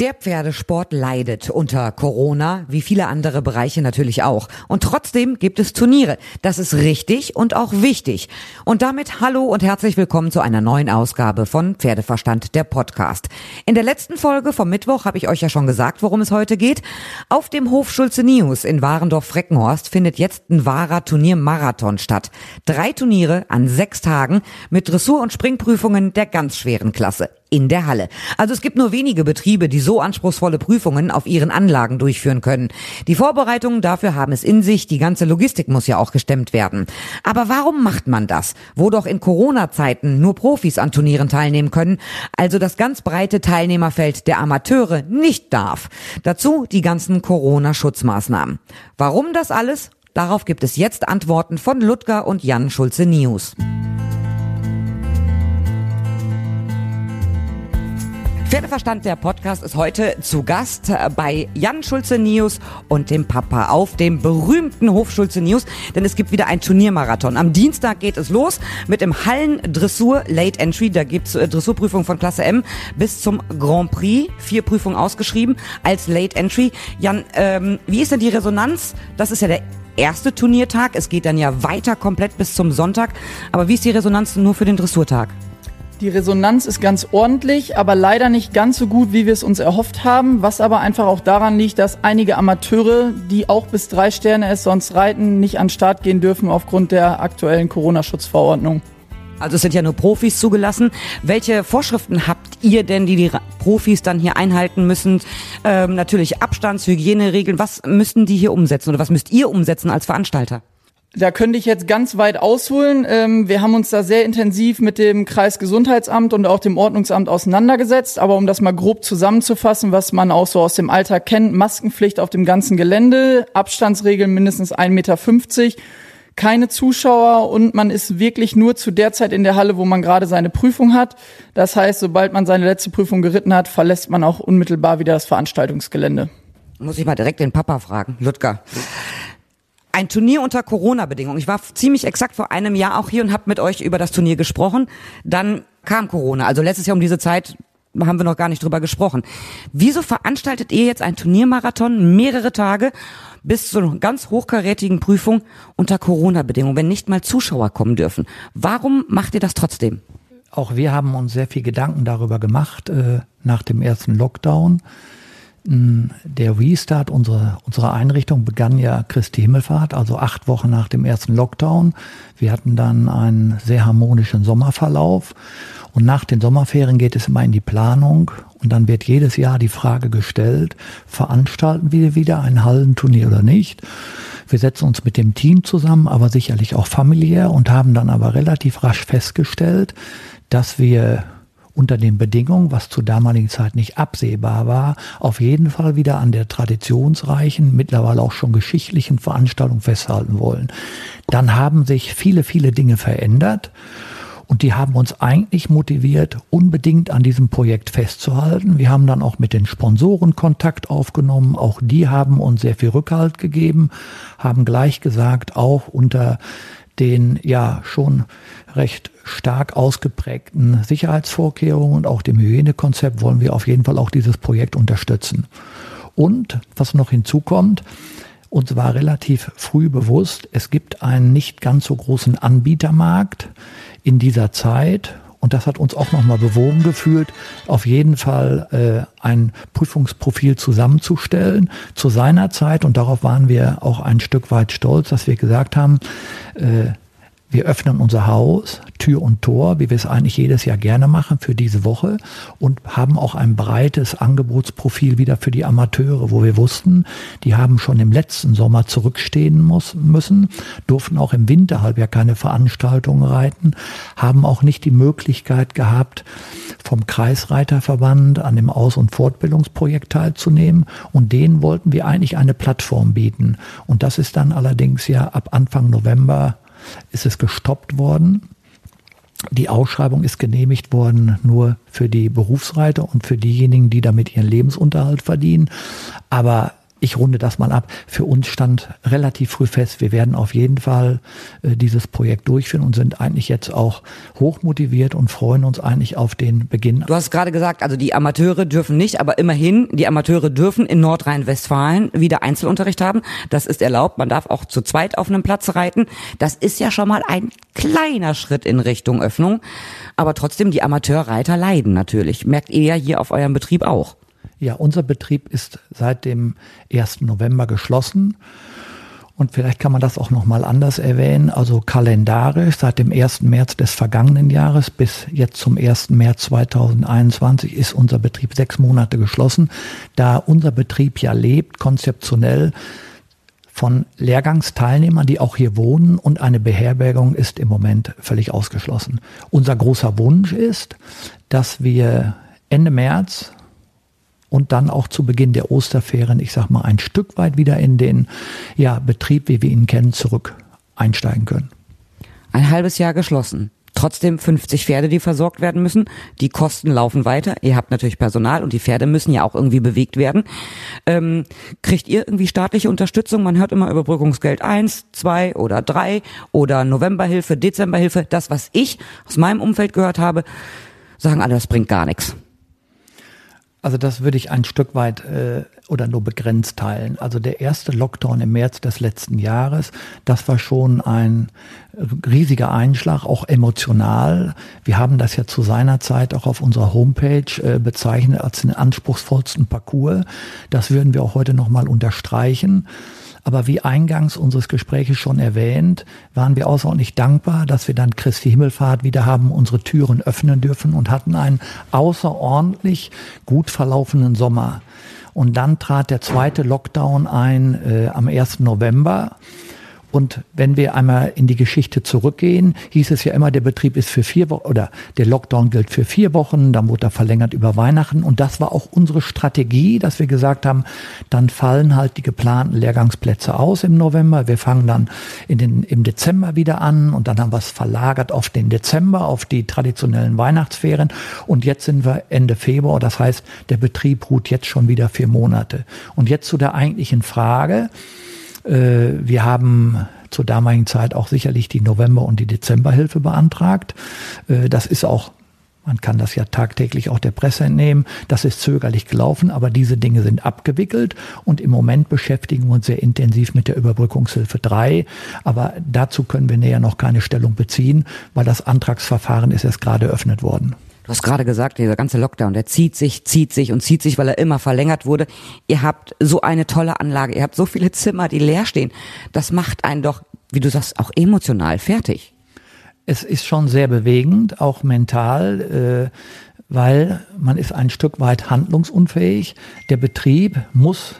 Der Pferdesport leidet unter Corona, wie viele andere Bereiche natürlich auch. Und trotzdem gibt es Turniere. Das ist richtig und auch wichtig. Und damit hallo und herzlich willkommen zu einer neuen Ausgabe von Pferdeverstand, der Podcast. In der letzten Folge vom Mittwoch habe ich euch ja schon gesagt, worum es heute geht. Auf dem Hof Schulze Nius in Warendorf-Freckenhorst findet jetzt ein wahrer Turniermarathon statt. Drei Turniere an sechs Tagen mit Dressur- und Springprüfungen der ganz schweren Klasse in der Halle. Also es gibt nur wenige Betriebe, die so anspruchsvolle Prüfungen auf ihren Anlagen durchführen können. Die Vorbereitungen dafür haben es in sich, die ganze Logistik muss ja auch gestemmt werden. Aber warum macht man das? Wo doch in Corona-Zeiten nur Profis an Turnieren teilnehmen können, also das ganz breite Teilnehmerfeld der Amateure nicht darf. Dazu die ganzen Corona-Schutzmaßnahmen. Warum das alles? Darauf gibt es jetzt Antworten von Ludger und Jan Schulze Pferdeverstand, der Podcast, ist heute zu Gast bei Jan Schulze News und dem Papa auf dem berühmten Hof Schulze News, denn es gibt wieder ein Turniermarathon. Am Dienstag geht es los mit dem Hallen Dressur Late Entry. Da gibt's äh, Dressurprüfung von Klasse M bis zum Grand Prix. Vier Prüfungen ausgeschrieben als Late Entry. Jan, ähm, wie ist denn die Resonanz? Das ist ja der erste Turniertag. Es geht dann ja weiter komplett bis zum Sonntag. Aber wie ist die Resonanz nur für den Dressurtag? Die Resonanz ist ganz ordentlich, aber leider nicht ganz so gut, wie wir es uns erhofft haben, was aber einfach auch daran liegt, dass einige Amateure, die auch bis drei Sterne es sonst reiten, nicht an den Start gehen dürfen aufgrund der aktuellen Corona-Schutzverordnung. Also es sind ja nur Profis zugelassen. Welche Vorschriften habt ihr denn, die die Profis dann hier einhalten müssen? Ähm, natürlich Abstands, Hygieneregeln. Was müssen die hier umsetzen oder was müsst ihr umsetzen als Veranstalter? Da könnte ich jetzt ganz weit ausholen. Ähm, wir haben uns da sehr intensiv mit dem Kreisgesundheitsamt und auch dem Ordnungsamt auseinandergesetzt. Aber um das mal grob zusammenzufassen, was man auch so aus dem Alltag kennt, Maskenpflicht auf dem ganzen Gelände, Abstandsregeln mindestens 1,50 Meter, keine Zuschauer und man ist wirklich nur zu der Zeit in der Halle, wo man gerade seine Prüfung hat. Das heißt, sobald man seine letzte Prüfung geritten hat, verlässt man auch unmittelbar wieder das Veranstaltungsgelände. Muss ich mal direkt den Papa fragen, Ludger. Ein Turnier unter Corona-Bedingungen. Ich war ziemlich exakt vor einem Jahr auch hier und habe mit euch über das Turnier gesprochen. Dann kam Corona. Also letztes Jahr um diese Zeit haben wir noch gar nicht drüber gesprochen. Wieso veranstaltet ihr jetzt ein Turniermarathon mehrere Tage bis zu einer ganz hochkarätigen Prüfung unter Corona-Bedingungen, wenn nicht mal Zuschauer kommen dürfen? Warum macht ihr das trotzdem? Auch wir haben uns sehr viel Gedanken darüber gemacht äh, nach dem ersten Lockdown. Der Restart unserer, unserer Einrichtung begann ja Christi Himmelfahrt, also acht Wochen nach dem ersten Lockdown. Wir hatten dann einen sehr harmonischen Sommerverlauf. Und nach den Sommerferien geht es immer in die Planung. Und dann wird jedes Jahr die Frage gestellt, veranstalten wir wieder ein Hallenturnier oder nicht? Wir setzen uns mit dem Team zusammen, aber sicherlich auch familiär und haben dann aber relativ rasch festgestellt, dass wir unter den Bedingungen, was zur damaligen Zeit nicht absehbar war, auf jeden Fall wieder an der traditionsreichen, mittlerweile auch schon geschichtlichen Veranstaltung festhalten wollen. Dann haben sich viele, viele Dinge verändert. Und die haben uns eigentlich motiviert, unbedingt an diesem Projekt festzuhalten. Wir haben dann auch mit den Sponsoren Kontakt aufgenommen. Auch die haben uns sehr viel Rückhalt gegeben, haben gleich gesagt, auch unter den ja schon recht stark ausgeprägten Sicherheitsvorkehrungen und auch dem Hygienekonzept wollen wir auf jeden Fall auch dieses Projekt unterstützen. Und was noch hinzukommt, uns war relativ früh bewusst, es gibt einen nicht ganz so großen Anbietermarkt in dieser Zeit. Und das hat uns auch nochmal bewogen gefühlt, auf jeden Fall äh, ein Prüfungsprofil zusammenzustellen zu seiner Zeit. Und darauf waren wir auch ein Stück weit stolz, dass wir gesagt haben, äh, wir öffnen unser Haus, Tür und Tor, wie wir es eigentlich jedes Jahr gerne machen für diese Woche und haben auch ein breites Angebotsprofil wieder für die Amateure, wo wir wussten, die haben schon im letzten Sommer zurückstehen muss, müssen, durften auch im Winterhalbjahr keine Veranstaltungen reiten, haben auch nicht die Möglichkeit gehabt, vom Kreisreiterverband an dem Aus- und Fortbildungsprojekt teilzunehmen und denen wollten wir eigentlich eine Plattform bieten. Und das ist dann allerdings ja ab Anfang November ist es gestoppt worden. Die Ausschreibung ist genehmigt worden nur für die Berufsreiter und für diejenigen, die damit ihren Lebensunterhalt verdienen. Aber ich runde das mal ab. Für uns stand relativ früh fest, wir werden auf jeden Fall äh, dieses Projekt durchführen und sind eigentlich jetzt auch hochmotiviert und freuen uns eigentlich auf den Beginn. Du hast gerade gesagt, also die Amateure dürfen nicht, aber immerhin, die Amateure dürfen in Nordrhein-Westfalen wieder Einzelunterricht haben. Das ist erlaubt. Man darf auch zu zweit auf einem Platz reiten. Das ist ja schon mal ein kleiner Schritt in Richtung Öffnung. Aber trotzdem, die Amateurreiter leiden natürlich. Merkt ihr ja hier auf eurem Betrieb auch. Ja, unser Betrieb ist seit dem 1. November geschlossen. Und vielleicht kann man das auch nochmal anders erwähnen. Also kalendarisch seit dem 1. März des vergangenen Jahres bis jetzt zum 1. März 2021 ist unser Betrieb sechs Monate geschlossen. Da unser Betrieb ja lebt, konzeptionell von Lehrgangsteilnehmern, die auch hier wohnen und eine Beherbergung ist im Moment völlig ausgeschlossen. Unser großer Wunsch ist, dass wir Ende März und dann auch zu Beginn der Osterferien, ich sag mal, ein Stück weit wieder in den ja, Betrieb, wie wir ihn kennen, zurück einsteigen können. Ein halbes Jahr geschlossen. Trotzdem 50 Pferde, die versorgt werden müssen. Die Kosten laufen weiter. Ihr habt natürlich Personal und die Pferde müssen ja auch irgendwie bewegt werden. Ähm, kriegt ihr irgendwie staatliche Unterstützung? Man hört immer Überbrückungsgeld eins, zwei oder drei oder Novemberhilfe, Dezemberhilfe. Das, was ich aus meinem Umfeld gehört habe, sagen alle, das bringt gar nichts. Also das würde ich ein Stück weit äh, oder nur begrenzt teilen. Also der erste Lockdown im März des letzten Jahres, das war schon ein riesiger Einschlag, auch emotional. Wir haben das ja zu seiner Zeit auch auf unserer Homepage äh, bezeichnet als den anspruchsvollsten Parcours. Das würden wir auch heute nochmal unterstreichen. Aber wie eingangs unseres Gespräches schon erwähnt, waren wir außerordentlich dankbar, dass wir dann Christi Himmelfahrt wieder haben unsere Türen öffnen dürfen und hatten einen außerordentlich gut verlaufenden Sommer. Und dann trat der zweite Lockdown ein äh, am 1. November. Und wenn wir einmal in die Geschichte zurückgehen, hieß es ja immer, der Betrieb ist für vier Wochen oder der Lockdown gilt für vier Wochen, dann wurde er verlängert über Weihnachten. Und das war auch unsere Strategie, dass wir gesagt haben, dann fallen halt die geplanten Lehrgangsplätze aus im November. Wir fangen dann in den, im Dezember wieder an und dann haben wir es verlagert auf den Dezember, auf die traditionellen Weihnachtsferien. Und jetzt sind wir Ende Februar. Das heißt, der Betrieb ruht jetzt schon wieder vier Monate. Und jetzt zu der eigentlichen Frage. Äh, wir haben zur damaligen Zeit auch sicherlich die November- und die Dezemberhilfe beantragt. Äh, das ist auch man kann das ja tagtäglich auch der Presse entnehmen. Das ist zögerlich gelaufen, aber diese Dinge sind abgewickelt und im Moment beschäftigen wir uns sehr intensiv mit der Überbrückungshilfe 3. Aber dazu können wir näher noch keine Stellung beziehen, weil das Antragsverfahren ist erst gerade eröffnet worden. Du hast gerade gesagt, dieser ganze Lockdown, der zieht sich, zieht sich und zieht sich, weil er immer verlängert wurde. Ihr habt so eine tolle Anlage, ihr habt so viele Zimmer, die leer stehen. Das macht einen doch, wie du sagst, auch emotional fertig. Es ist schon sehr bewegend, auch mental, äh, weil man ist ein Stück weit handlungsunfähig. Der Betrieb muss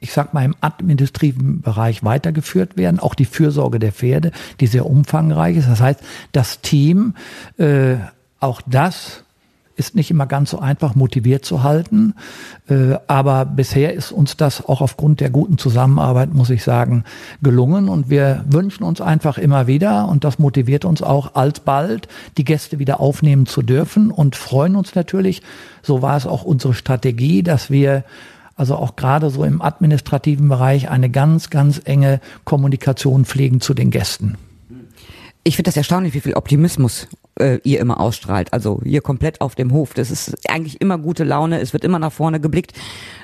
ich sag mal, im administrativen Bereich weitergeführt werden. Auch die Fürsorge der Pferde, die sehr umfangreich ist. Das heißt, das Team, äh, auch das ist nicht immer ganz so einfach motiviert zu halten. Äh, aber bisher ist uns das auch aufgrund der guten Zusammenarbeit, muss ich sagen, gelungen. Und wir wünschen uns einfach immer wieder, und das motiviert uns auch alsbald, die Gäste wieder aufnehmen zu dürfen und freuen uns natürlich, so war es auch unsere Strategie, dass wir also auch gerade so im administrativen Bereich eine ganz, ganz enge Kommunikation pflegen zu den Gästen. Ich finde das erstaunlich, wie viel Optimismus äh, ihr immer ausstrahlt. Also hier komplett auf dem Hof. Das ist eigentlich immer gute Laune. Es wird immer nach vorne geblickt.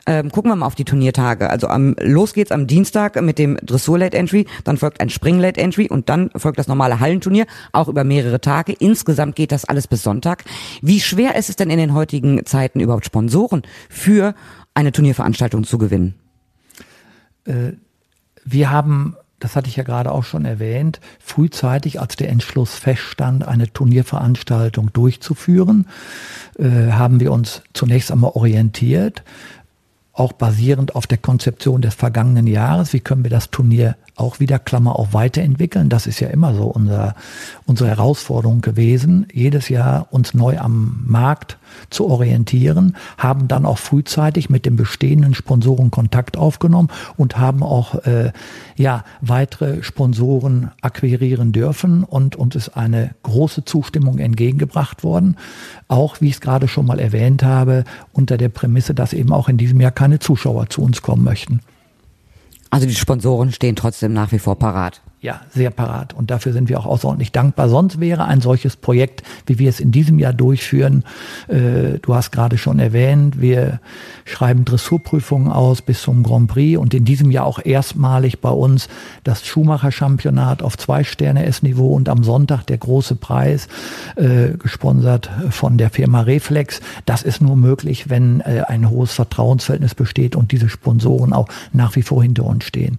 Ähm, gucken wir mal auf die Turniertage. Also am los geht's am Dienstag mit dem Dressur Late Entry, dann folgt ein Spring Late Entry und dann folgt das normale Hallenturnier, auch über mehrere Tage. Insgesamt geht das alles bis Sonntag. Wie schwer ist es denn in den heutigen Zeiten überhaupt Sponsoren für eine Turnierveranstaltung zu gewinnen? Äh, wir haben das hatte ich ja gerade auch schon erwähnt, frühzeitig, als der Entschluss feststand, eine Turnierveranstaltung durchzuführen, äh, haben wir uns zunächst einmal orientiert, auch basierend auf der Konzeption des vergangenen Jahres, wie können wir das Turnier auch wieder Klammer auf weiterentwickeln. Das ist ja immer so unser, unsere Herausforderung gewesen, jedes Jahr uns neu am Markt zu orientieren, haben dann auch frühzeitig mit den bestehenden Sponsoren Kontakt aufgenommen und haben auch äh, ja weitere Sponsoren akquirieren dürfen und uns ist eine große Zustimmung entgegengebracht worden. Auch wie ich es gerade schon mal erwähnt habe, unter der Prämisse, dass eben auch in diesem Jahr keine Zuschauer zu uns kommen möchten. Also die Sponsoren stehen trotzdem nach wie vor parat ja, sehr parat. Und dafür sind wir auch außerordentlich dankbar. Sonst wäre ein solches Projekt, wie wir es in diesem Jahr durchführen, äh, du hast gerade schon erwähnt, wir schreiben Dressurprüfungen aus bis zum Grand Prix und in diesem Jahr auch erstmalig bei uns das Schumacher-Championat auf zwei Sterne S-Niveau und am Sonntag der große Preis, äh, gesponsert von der Firma Reflex. Das ist nur möglich, wenn äh, ein hohes Vertrauensverhältnis besteht und diese Sponsoren auch nach wie vor hinter uns stehen.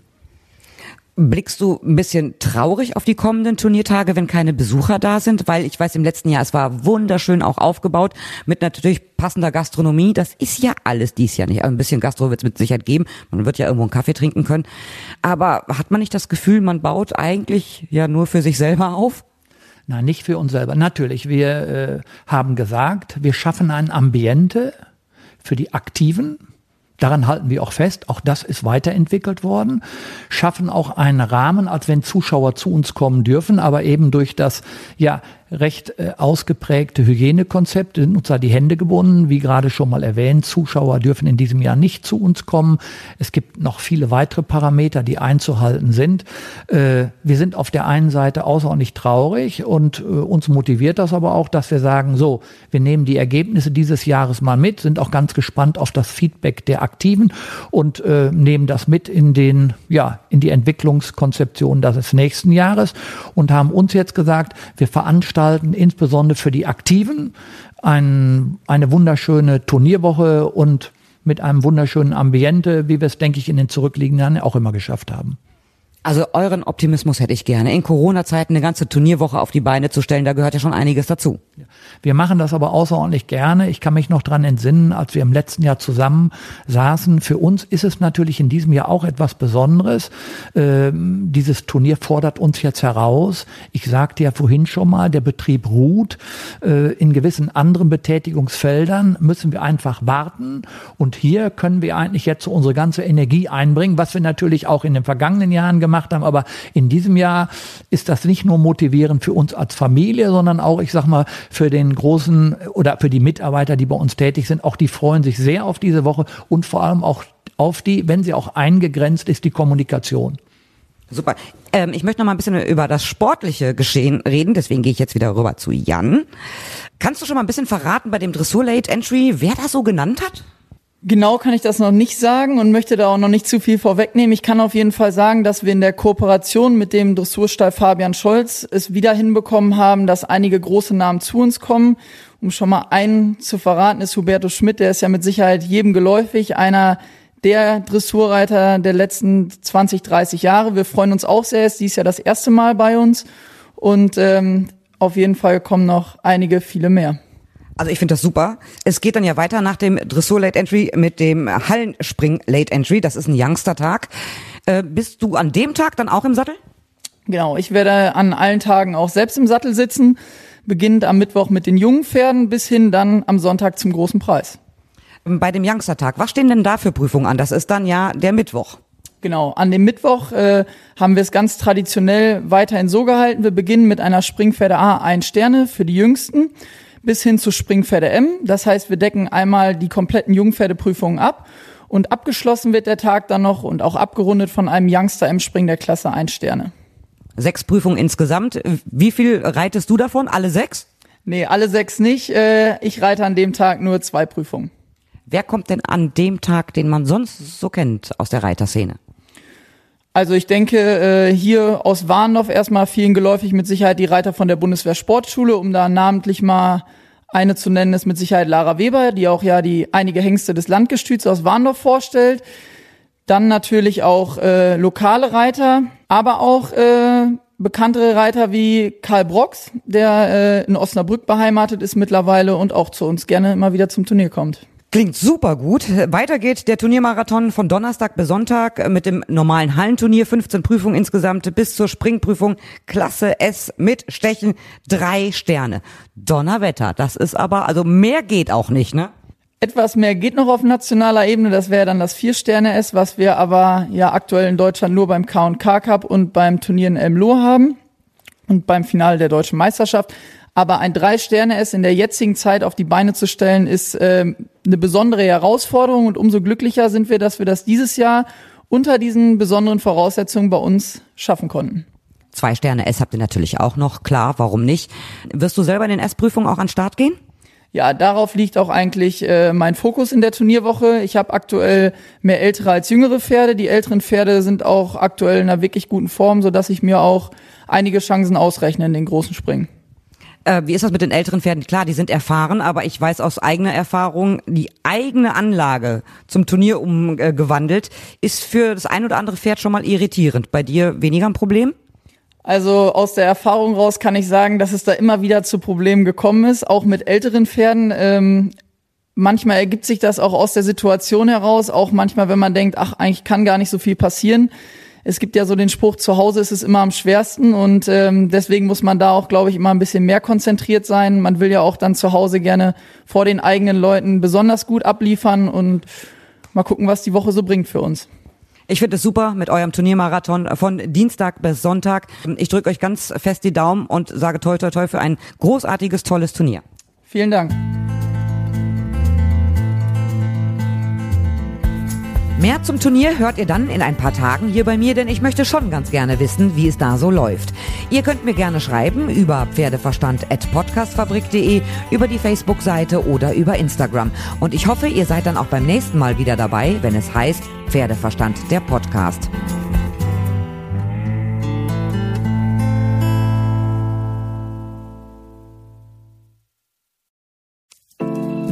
Blickst du ein bisschen traurig auf die kommenden Turniertage, wenn keine Besucher da sind? Weil ich weiß, im letzten Jahr, es war wunderschön auch aufgebaut mit natürlich passender Gastronomie. Das ist ja alles dies Jahr nicht. Also ein bisschen Gastro wird es mit Sicherheit geben. Man wird ja irgendwo einen Kaffee trinken können. Aber hat man nicht das Gefühl, man baut eigentlich ja nur für sich selber auf? Nein, nicht für uns selber. Natürlich, wir äh, haben gesagt, wir schaffen ein Ambiente für die Aktiven, Daran halten wir auch fest. Auch das ist weiterentwickelt worden. Schaffen auch einen Rahmen, als wenn Zuschauer zu uns kommen dürfen, aber eben durch das, ja, recht äh, ausgeprägte Hygienekonzept, sind uns da die Hände gebunden, wie gerade schon mal erwähnt. Zuschauer dürfen in diesem Jahr nicht zu uns kommen. Es gibt noch viele weitere Parameter, die einzuhalten sind. Äh, wir sind auf der einen Seite außerordentlich traurig und äh, uns motiviert das aber auch, dass wir sagen, so, wir nehmen die Ergebnisse dieses Jahres mal mit, sind auch ganz gespannt auf das Feedback der Aktiven und nehmen das mit in den, ja, in die Entwicklungskonzeption des nächsten Jahres und haben uns jetzt gesagt, wir veranstalten veranstalten, insbesondere für die Aktiven, ein, eine wunderschöne Turnierwoche und mit einem wunderschönen Ambiente, wie wir es, denke ich, in den zurückliegenden Jahren auch immer geschafft haben. Also euren Optimismus hätte ich gerne. In Corona-Zeiten eine ganze Turnierwoche auf die Beine zu stellen, da gehört ja schon einiges dazu. Wir machen das aber außerordentlich gerne. Ich kann mich noch dran entsinnen, als wir im letzten Jahr zusammen saßen. Für uns ist es natürlich in diesem Jahr auch etwas Besonderes. Ähm, dieses Turnier fordert uns jetzt heraus. Ich sagte ja vorhin schon mal, der Betrieb ruht. Äh, in gewissen anderen Betätigungsfeldern müssen wir einfach warten. Und hier können wir eigentlich jetzt unsere ganze Energie einbringen, was wir natürlich auch in den vergangenen Jahren gemacht gemacht haben. Aber in diesem Jahr ist das nicht nur motivierend für uns als Familie, sondern auch, ich sag mal, für den großen oder für die Mitarbeiter, die bei uns tätig sind. Auch die freuen sich sehr auf diese Woche und vor allem auch auf die, wenn sie auch eingegrenzt ist, die Kommunikation. Super. Ähm, ich möchte noch mal ein bisschen über das sportliche Geschehen reden, deswegen gehe ich jetzt wieder rüber zu Jan. Kannst du schon mal ein bisschen verraten bei dem Dressur Late Entry, wer das so genannt hat? Genau kann ich das noch nicht sagen und möchte da auch noch nicht zu viel vorwegnehmen. Ich kann auf jeden Fall sagen, dass wir in der Kooperation mit dem Dressurstall Fabian Scholz es wieder hinbekommen haben, dass einige große Namen zu uns kommen. Um schon mal einen zu verraten, ist Huberto Schmidt, der ist ja mit Sicherheit jedem geläufig, einer der Dressurreiter der letzten 20, 30 Jahre. Wir freuen uns auch sehr, er ist dies Jahr das erste Mal bei uns und ähm, auf jeden Fall kommen noch einige, viele mehr. Also ich finde das super. Es geht dann ja weiter nach dem Dressur Late Entry mit dem Hallenspring Late Entry. Das ist ein Youngster-Tag. Äh, bist du an dem Tag dann auch im Sattel? Genau, ich werde an allen Tagen auch selbst im Sattel sitzen. Beginnend am Mittwoch mit den jungen Pferden bis hin dann am Sonntag zum großen Preis. Bei dem Youngster-Tag, was stehen denn da für Prüfungen an? Das ist dann ja der Mittwoch. Genau, an dem Mittwoch äh, haben wir es ganz traditionell weiterhin so gehalten. Wir beginnen mit einer Springpferde A, ein Sterne für die Jüngsten bis hin zu Springpferde M. Das heißt, wir decken einmal die kompletten Jungpferdeprüfungen ab und abgeschlossen wird der Tag dann noch und auch abgerundet von einem Youngster im Spring der Klasse 1 Sterne. Sechs Prüfungen insgesamt. Wie viel reitest du davon? Alle sechs? Nee, alle sechs nicht. Äh, ich reite an dem Tag nur zwei Prüfungen. Wer kommt denn an dem Tag, den man sonst so kennt aus der Reiterszene? Also ich denke, äh, hier aus Warndorf erstmal vielen geläufig mit Sicherheit die Reiter von der Bundeswehr Sportschule, um da namentlich mal eine zu nennen, ist mit Sicherheit Lara Weber, die auch ja die einige Hengste des Landgestüts aus Warndorf vorstellt. Dann natürlich auch äh, lokale Reiter, aber auch äh, bekanntere Reiter wie Karl Brox, der äh, in Osnabrück beheimatet ist mittlerweile und auch zu uns gerne immer wieder zum Turnier kommt. Klingt super gut. Weiter geht der Turniermarathon von Donnerstag bis Sonntag mit dem normalen Hallenturnier, 15 Prüfungen insgesamt bis zur Springprüfung Klasse S mit Stechen, drei Sterne. Donnerwetter, das ist aber, also mehr geht auch nicht, ne? Etwas mehr geht noch auf nationaler Ebene, das wäre dann das Vier-Sterne-S, was wir aber ja aktuell in Deutschland nur beim K&K Cup und beim Turnier in Elmloh haben und beim Finale der deutschen Meisterschaft. Aber ein Drei-Sterne-S in der jetzigen Zeit auf die Beine zu stellen, ist äh, eine besondere Herausforderung und umso glücklicher sind wir, dass wir das dieses Jahr unter diesen besonderen Voraussetzungen bei uns schaffen konnten. Zwei Sterne S habt ihr natürlich auch noch, klar, warum nicht? Wirst du selber in den S-Prüfungen auch an den Start gehen? Ja, darauf liegt auch eigentlich äh, mein Fokus in der Turnierwoche. Ich habe aktuell mehr ältere als jüngere Pferde. Die älteren Pferde sind auch aktuell in einer wirklich guten Form, so dass ich mir auch einige Chancen ausrechne in den großen Springen. Äh, wie ist das mit den älteren Pferden? Klar, die sind erfahren, aber ich weiß aus eigener Erfahrung, die eigene Anlage zum Turnier umgewandelt ist für das ein oder andere Pferd schon mal irritierend. Bei dir weniger ein Problem? Also aus der Erfahrung raus kann ich sagen, dass es da immer wieder zu Problemen gekommen ist, auch mit älteren Pferden. Ähm, manchmal ergibt sich das auch aus der Situation heraus, auch manchmal, wenn man denkt, ach, eigentlich kann gar nicht so viel passieren. Es gibt ja so den Spruch, zu Hause ist es immer am schwersten und ähm, deswegen muss man da auch, glaube ich, immer ein bisschen mehr konzentriert sein. Man will ja auch dann zu Hause gerne vor den eigenen Leuten besonders gut abliefern und mal gucken, was die Woche so bringt für uns. Ich finde es super mit eurem Turniermarathon von Dienstag bis Sonntag. Ich drücke euch ganz fest die Daumen und sage toi toi toi für ein großartiges, tolles Turnier. Vielen Dank. Mehr zum Turnier hört ihr dann in ein paar Tagen hier bei mir, denn ich möchte schon ganz gerne wissen, wie es da so läuft. Ihr könnt mir gerne schreiben über pferdeverstand.podcastfabrik.de, über die Facebook-Seite oder über Instagram. Und ich hoffe, ihr seid dann auch beim nächsten Mal wieder dabei, wenn es heißt Pferdeverstand der Podcast.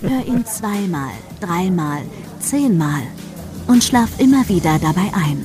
Hör ihn zweimal, dreimal, zehnmal und schlaf immer wieder dabei ein.